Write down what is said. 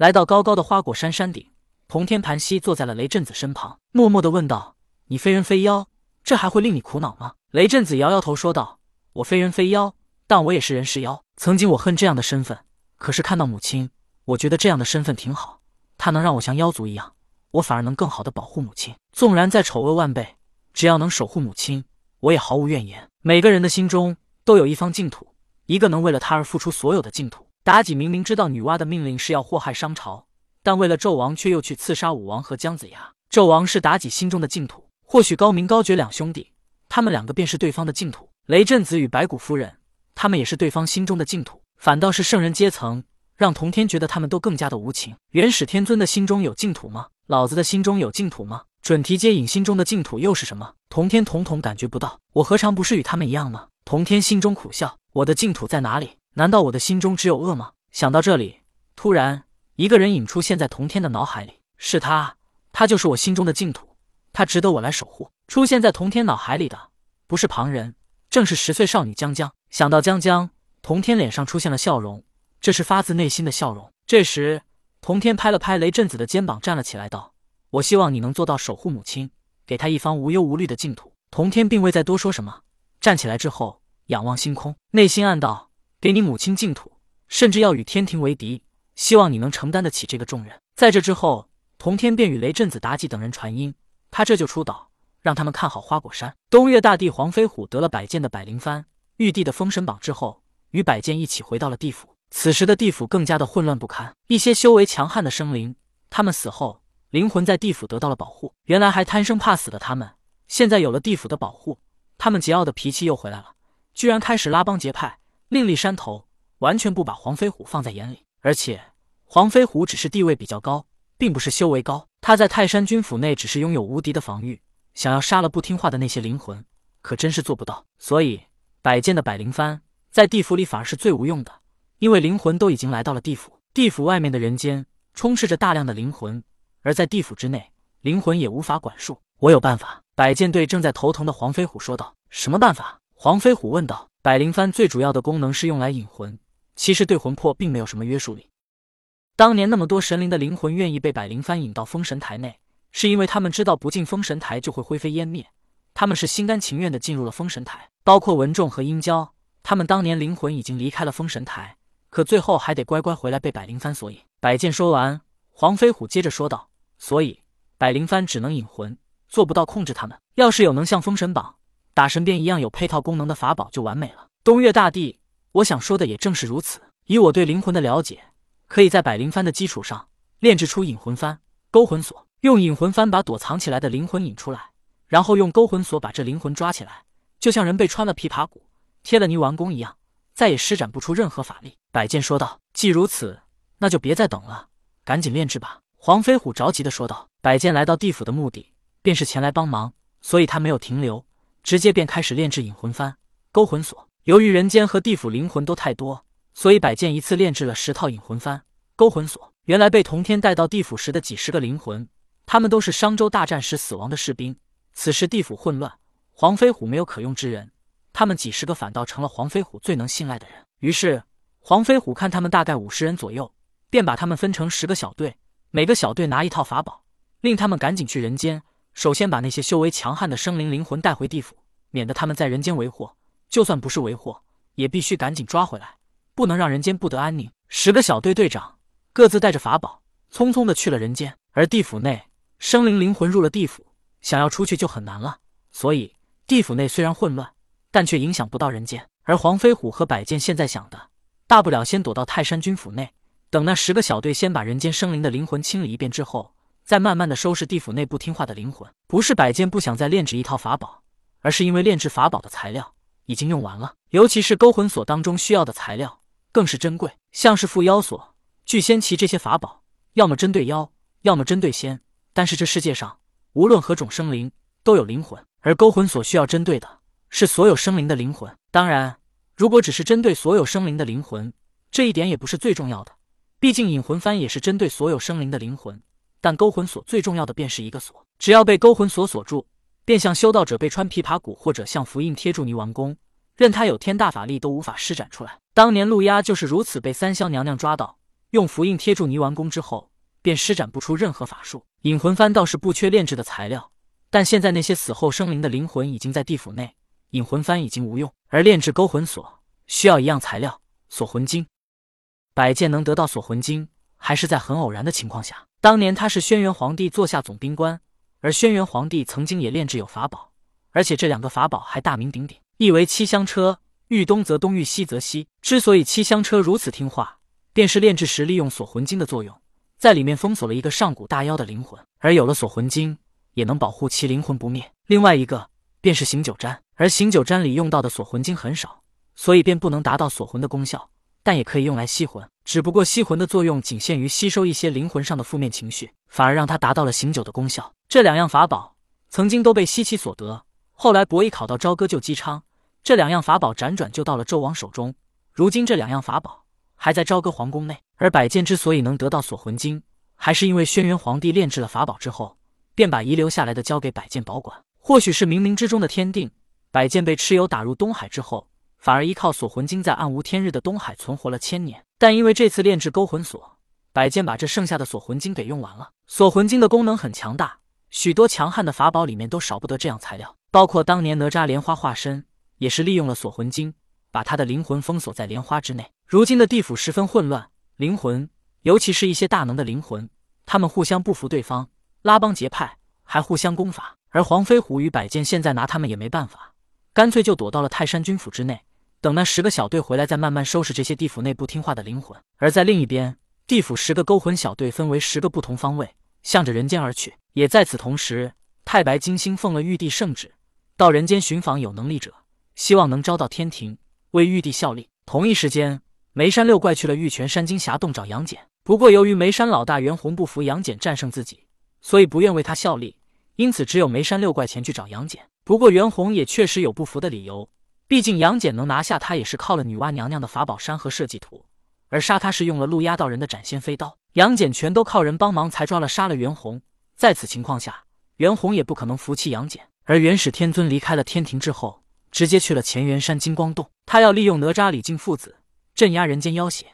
来到高高的花果山山顶，同天盘膝坐在了雷震子身旁，默默的问道：“你非人非妖，这还会令你苦恼吗？”雷震子摇摇头说道：“我非人非妖，但我也是人是妖。曾经我恨这样的身份，可是看到母亲，我觉得这样的身份挺好，它能让我像妖族一样，我反而能更好的保护母亲。纵然再丑恶万倍，只要能守护母亲，我也毫无怨言。每个人的心中都有一方净土，一个能为了他而付出所有的净土。”妲己明明知道女娲的命令是要祸害商朝，但为了纣王却又去刺杀武王和姜子牙。纣王是妲己心中的净土，或许高明高觉两兄弟，他们两个便是对方的净土。雷震子与白骨夫人，他们也是对方心中的净土。反倒是圣人阶层，让童天觉得他们都更加的无情。元始天尊的心中有净土吗？老子的心中有净土吗？准提接引心中的净土又是什么？童天统统感觉不到。我何尝不是与他们一样呢？童天心中苦笑，我的净土在哪里？难道我的心中只有恶吗？想到这里，突然一个人影出现在童天的脑海里，是他，他就是我心中的净土，他值得我来守护。出现在童天脑海里的不是旁人，正是十岁少女江江。想到江江，童天脸上出现了笑容，这是发自内心的笑容。这时，童天拍了拍雷震子的肩膀，站了起来，道：“我希望你能做到守护母亲，给她一方无忧无虑的净土。”童天并未再多说什么，站起来之后仰望星空，内心暗道。给你母亲净土，甚至要与天庭为敌，希望你能承担得起这个重任。在这之后，童天便与雷震子、妲己等人传音，他这就出岛，让他们看好花果山。东岳大帝黄飞虎得了百剑的百灵幡、玉帝的封神榜之后，与百剑一起回到了地府。此时的地府更加的混乱不堪，一些修为强悍的生灵，他们死后灵魂在地府得到了保护。原来还贪生怕死的他们，现在有了地府的保护，他们桀骜的脾气又回来了，居然开始拉帮结派。另立山头，完全不把黄飞虎放在眼里。而且，黄飞虎只是地位比较高，并不是修为高。他在泰山军府内只是拥有无敌的防御，想要杀了不听话的那些灵魂，可真是做不到。所以，百剑的百灵幡在地府里反而是最无用的，因为灵魂都已经来到了地府。地府外面的人间充斥着大量的灵魂，而在地府之内，灵魂也无法管束。我有办法。百剑对正在头疼的黄飞虎说道：“什么办法？”黄飞虎问道。百灵幡最主要的功能是用来引魂，其实对魂魄并没有什么约束力。当年那么多神灵的灵魂愿意被百灵幡引到封神台内，是因为他们知道不进封神台就会灰飞烟灭，他们是心甘情愿的进入了封神台。包括文仲和殷郊，他们当年灵魂已经离开了封神台，可最后还得乖乖回来被百灵幡所引。百剑说完，黄飞虎接着说道：“所以百灵幡只能引魂，做不到控制他们。要是有能像封神榜。”打神鞭一样有配套功能的法宝就完美了。东岳大帝，我想说的也正是如此。以我对灵魂的了解，可以在百灵幡的基础上炼制出引魂幡、勾魂锁，用引魂幡把躲藏起来的灵魂引出来，然后用勾魂锁把这灵魂抓起来，就像人被穿了琵琶骨、贴了泥丸宫一样，再也施展不出任何法力。百剑说道：“既如此，那就别再等了，赶紧炼制吧。”黄飞虎着急的说道。百剑来到地府的目的便是前来帮忙，所以他没有停留。直接便开始炼制引魂幡、勾魂锁。由于人间和地府灵魂都太多，所以百剑一次炼制了十套引魂幡、勾魂锁。原来被童天带到地府时的几十个灵魂，他们都是商周大战时死亡的士兵。此时地府混乱，黄飞虎没有可用之人，他们几十个反倒成了黄飞虎最能信赖的人。于是黄飞虎看他们大概五十人左右，便把他们分成十个小队，每个小队拿一套法宝，令他们赶紧去人间。首先把那些修为强悍的生灵灵魂带回地府，免得他们在人间为祸。就算不是为祸，也必须赶紧抓回来，不能让人间不得安宁。十个小队队长各自带着法宝，匆匆的去了人间。而地府内生灵灵魂入了地府，想要出去就很难了。所以地府内虽然混乱，但却影响不到人间。而黄飞虎和百剑现在想的，大不了先躲到泰山军府内，等那十个小队先把人间生灵的灵魂清理一遍之后。再慢慢的收拾地府内不听话的灵魂，不是百剑不想再炼制一套法宝，而是因为炼制法宝的材料已经用完了，尤其是勾魂锁当中需要的材料更是珍贵，像是缚妖锁、聚仙旗这些法宝，要么针对妖，要么针对仙。但是这世界上无论何种生灵都有灵魂，而勾魂锁需要针对的是所有生灵的灵魂。当然，如果只是针对所有生灵的灵魂，这一点也不是最重要的，毕竟引魂幡也是针对所有生灵的灵魂。但勾魂锁最重要的便是一个锁，只要被勾魂锁锁住，便像修道者被穿琵琶骨，或者像符印贴住泥丸宫，任他有天大法力都无法施展出来。当年陆压就是如此被三霄娘娘抓到，用符印贴住泥丸宫之后，便施展不出任何法术。引魂幡倒是不缺炼制的材料，但现在那些死后生灵的灵魂已经在地府内，引魂幡已经无用。而炼制勾魂锁需要一样材料——锁魂晶。百剑能得到锁魂晶，还是在很偶然的情况下。当年他是轩辕皇帝座下总兵官，而轩辕皇帝曾经也炼制有法宝，而且这两个法宝还大名鼎鼎，一为七香车，遇东则东，遇西则西。之所以七香车如此听话，便是炼制时利用锁魂经的作用，在里面封锁了一个上古大妖的灵魂，而有了锁魂经，也能保护其灵魂不灭。另外一个便是醒酒毡，而醒酒毡里用到的锁魂经很少，所以便不能达到锁魂的功效。但也可以用来吸魂，只不过吸魂的作用仅限于吸收一些灵魂上的负面情绪，反而让它达到了醒酒的功效。这两样法宝曾经都被西岐所得，后来伯邑考到朝歌救姬昌，这两样法宝辗转就到了纣王手中。如今这两样法宝还在朝歌皇宫内，而百剑之所以能得到锁魂经，还是因为轩辕皇帝炼制了法宝之后，便把遗留下来的交给百剑保管。或许是冥冥之中的天定，百剑被蚩尤打入东海之后。反而依靠锁魂经在暗无天日的东海存活了千年，但因为这次炼制勾魂锁，百剑把这剩下的锁魂晶给用完了。锁魂晶的功能很强大，许多强悍的法宝里面都少不得这样材料，包括当年哪吒莲花化身也是利用了锁魂晶，把他的灵魂封锁在莲花之内。如今的地府十分混乱，灵魂，尤其是一些大能的灵魂，他们互相不服对方，拉帮结派，还互相攻伐。而黄飞虎与百剑现在拿他们也没办法，干脆就躲到了泰山军府之内。等那十个小队回来，再慢慢收拾这些地府内不听话的灵魂。而在另一边，地府十个勾魂小队分为十个不同方位，向着人间而去。也在此同时，太白金星奉了玉帝圣旨，到人间寻访有能力者，希望能招到天庭为玉帝效力。同一时间，梅山六怪去了玉泉山金霞洞找杨戬，不过由于梅山老大袁弘不服杨戬战胜自己，所以不愿为他效力，因此只有梅山六怪前去找杨戬。不过袁弘也确实有不服的理由。毕竟杨戬能拿下他，也是靠了女娲娘娘的法宝山河设计图，而杀他是用了路压道人的斩仙飞刀。杨戬全都靠人帮忙才抓了杀了袁弘。在此情况下，袁弘也不可能服气杨戬。而元始天尊离开了天庭之后，直接去了乾元山金光洞，他要利用哪吒李靖父子镇压人间妖邪。